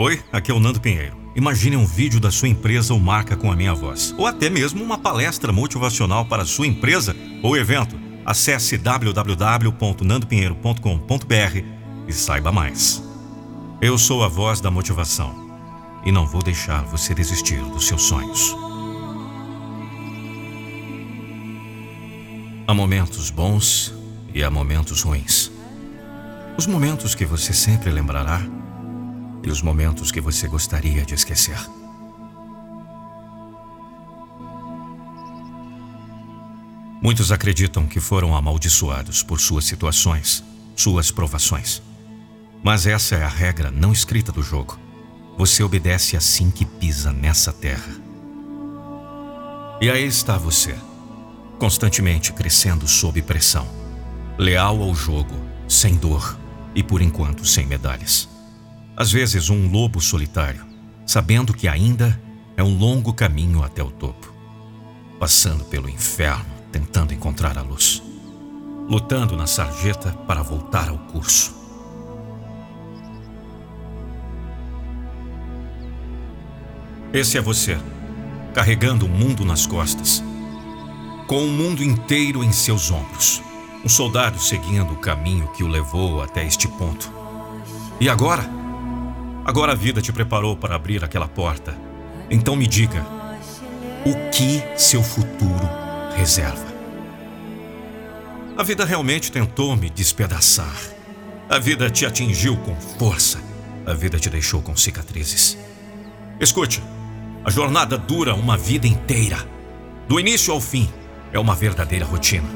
Oi, aqui é o Nando Pinheiro. Imagine um vídeo da sua empresa ou marca com a minha voz, ou até mesmo uma palestra motivacional para sua empresa ou evento. Acesse www.nandopinheiro.com.br e saiba mais. Eu sou a voz da motivação e não vou deixar você desistir dos seus sonhos. Há momentos bons e há momentos ruins. Os momentos que você sempre lembrará e os momentos que você gostaria de esquecer. Muitos acreditam que foram amaldiçoados por suas situações, suas provações. Mas essa é a regra não escrita do jogo. Você obedece assim que pisa nessa terra. E aí está você, constantemente crescendo sob pressão, leal ao jogo, sem dor e por enquanto sem medalhas. Às vezes, um lobo solitário, sabendo que ainda é um longo caminho até o topo, passando pelo inferno, tentando encontrar a luz, lutando na sarjeta para voltar ao curso. Esse é você, carregando o mundo nas costas, com o mundo inteiro em seus ombros. Um soldado seguindo o caminho que o levou até este ponto. E agora? Agora a vida te preparou para abrir aquela porta. Então me diga, o que seu futuro reserva? A vida realmente tentou me despedaçar. A vida te atingiu com força. A vida te deixou com cicatrizes. Escute, a jornada dura uma vida inteira. Do início ao fim, é uma verdadeira rotina.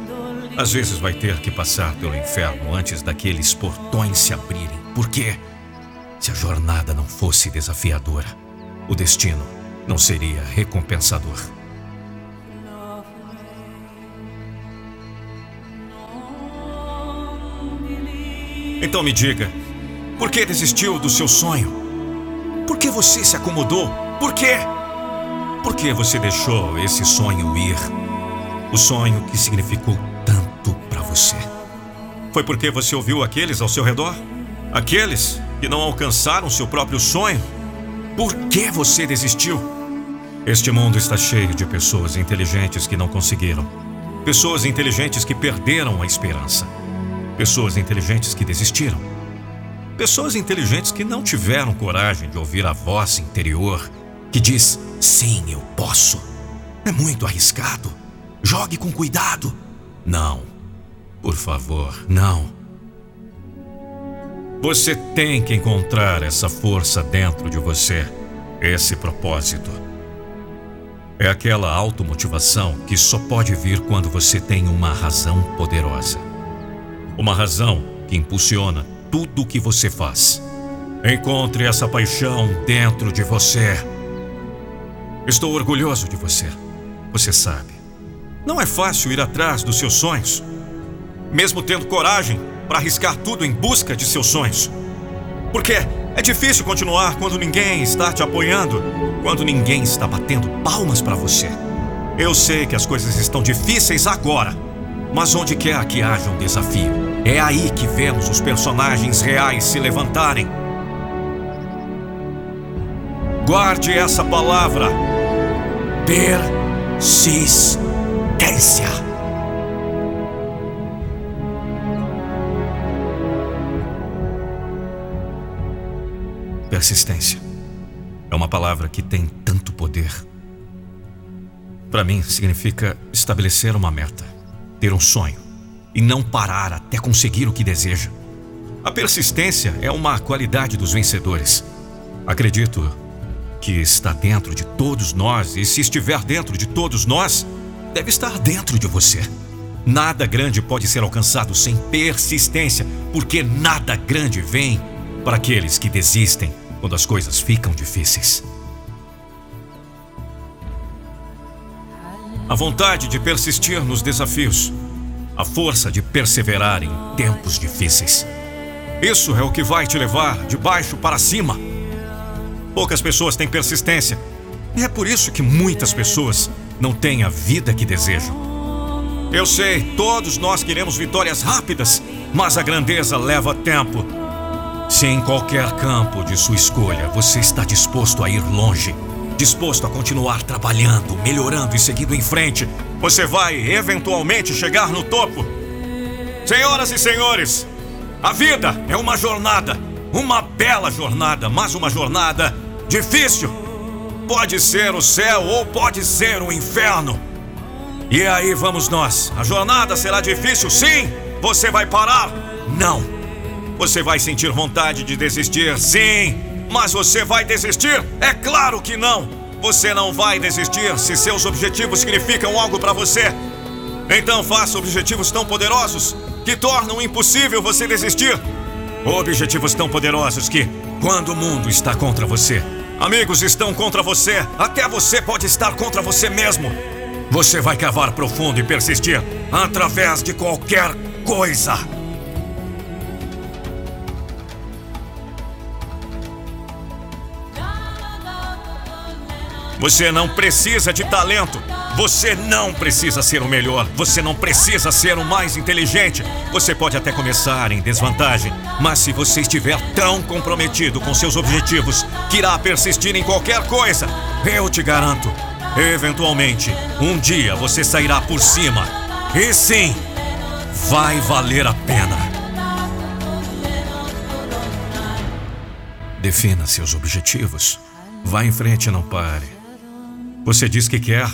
Às vezes vai ter que passar pelo inferno antes daqueles portões se abrirem. Por quê? Se a jornada não fosse desafiadora, o destino não seria recompensador. Então me diga, por que desistiu do seu sonho? Por que você se acomodou? Por quê? Por que você deixou esse sonho ir? O sonho que significou tanto para você. Foi porque você ouviu aqueles ao seu redor? Aqueles que não alcançaram seu próprio sonho? Por que você desistiu? Este mundo está cheio de pessoas inteligentes que não conseguiram. Pessoas inteligentes que perderam a esperança. Pessoas inteligentes que desistiram. Pessoas inteligentes que não tiveram coragem de ouvir a voz interior que diz: sim, eu posso. É muito arriscado. Jogue com cuidado. Não. Por favor, não. Você tem que encontrar essa força dentro de você, esse propósito. É aquela automotivação que só pode vir quando você tem uma razão poderosa. Uma razão que impulsiona tudo o que você faz. Encontre essa paixão dentro de você. Estou orgulhoso de você. Você sabe. Não é fácil ir atrás dos seus sonhos. Mesmo tendo coragem para arriscar tudo em busca de seus sonhos. Porque é difícil continuar quando ninguém está te apoiando, quando ninguém está batendo palmas para você. Eu sei que as coisas estão difíceis agora, mas onde quer que haja um desafio, é aí que vemos os personagens reais se levantarem. Guarde essa palavra: persistência. Persistência. É uma palavra que tem tanto poder. Para mim, significa estabelecer uma meta, ter um sonho e não parar até conseguir o que deseja. A persistência é uma qualidade dos vencedores. Acredito que está dentro de todos nós e, se estiver dentro de todos nós, deve estar dentro de você. Nada grande pode ser alcançado sem persistência, porque nada grande vem para aqueles que desistem quando as coisas ficam difíceis. A vontade de persistir nos desafios, a força de perseverar em tempos difíceis. Isso é o que vai te levar de baixo para cima. Poucas pessoas têm persistência, e é por isso que muitas pessoas não têm a vida que desejam. Eu sei, todos nós queremos vitórias rápidas, mas a grandeza leva tempo. Se em qualquer campo de sua escolha você está disposto a ir longe, disposto a continuar trabalhando, melhorando e seguindo em frente, você vai eventualmente chegar no topo. Senhoras e senhores, a vida é uma jornada, uma bela jornada, mas uma jornada difícil. Pode ser o céu ou pode ser o inferno. E aí vamos nós. A jornada será difícil, sim. Você vai parar? Não. Você vai sentir vontade de desistir? Sim. Mas você vai desistir? É claro que não. Você não vai desistir se seus objetivos significam algo para você. Então faça objetivos tão poderosos que tornam impossível você desistir. Objetivos tão poderosos que, quando o mundo está contra você, amigos estão contra você, até você pode estar contra você mesmo. Você vai cavar profundo e persistir através de qualquer coisa. Você não precisa de talento. Você não precisa ser o melhor. Você não precisa ser o mais inteligente. Você pode até começar em desvantagem, mas se você estiver tão comprometido com seus objetivos que irá persistir em qualquer coisa, eu te garanto, eventualmente, um dia você sairá por cima. E sim, vai valer a pena. Defina seus objetivos. Vá em frente e não pare. Você diz que quer?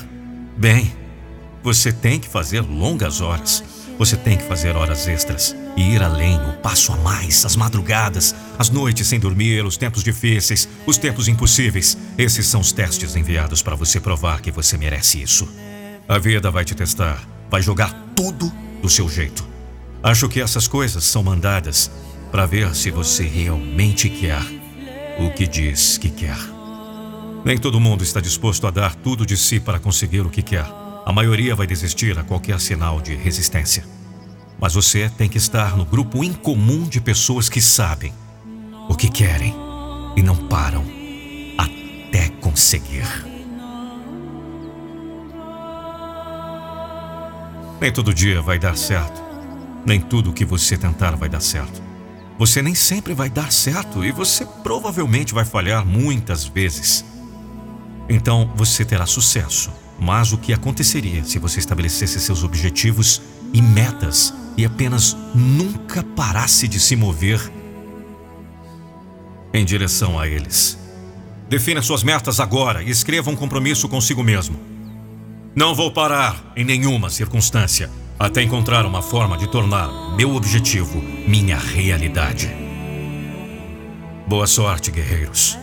Bem, você tem que fazer longas horas. Você tem que fazer horas extras e ir além, o passo a mais, as madrugadas, as noites sem dormir, os tempos difíceis, os tempos impossíveis. Esses são os testes enviados para você provar que você merece isso. A vida vai te testar, vai jogar tudo do seu jeito. Acho que essas coisas são mandadas para ver se você realmente quer o que diz que quer. Nem todo mundo está disposto a dar tudo de si para conseguir o que quer. A maioria vai desistir a qualquer sinal de resistência. Mas você tem que estar no grupo incomum de pessoas que sabem o que querem e não param até conseguir. Nem todo dia vai dar certo. Nem tudo o que você tentar vai dar certo. Você nem sempre vai dar certo e você provavelmente vai falhar muitas vezes. Então você terá sucesso. Mas o que aconteceria se você estabelecesse seus objetivos e metas e apenas nunca parasse de se mover em direção a eles? Defina suas metas agora e escreva um compromisso consigo mesmo. Não vou parar em nenhuma circunstância até encontrar uma forma de tornar meu objetivo minha realidade. Boa sorte, guerreiros.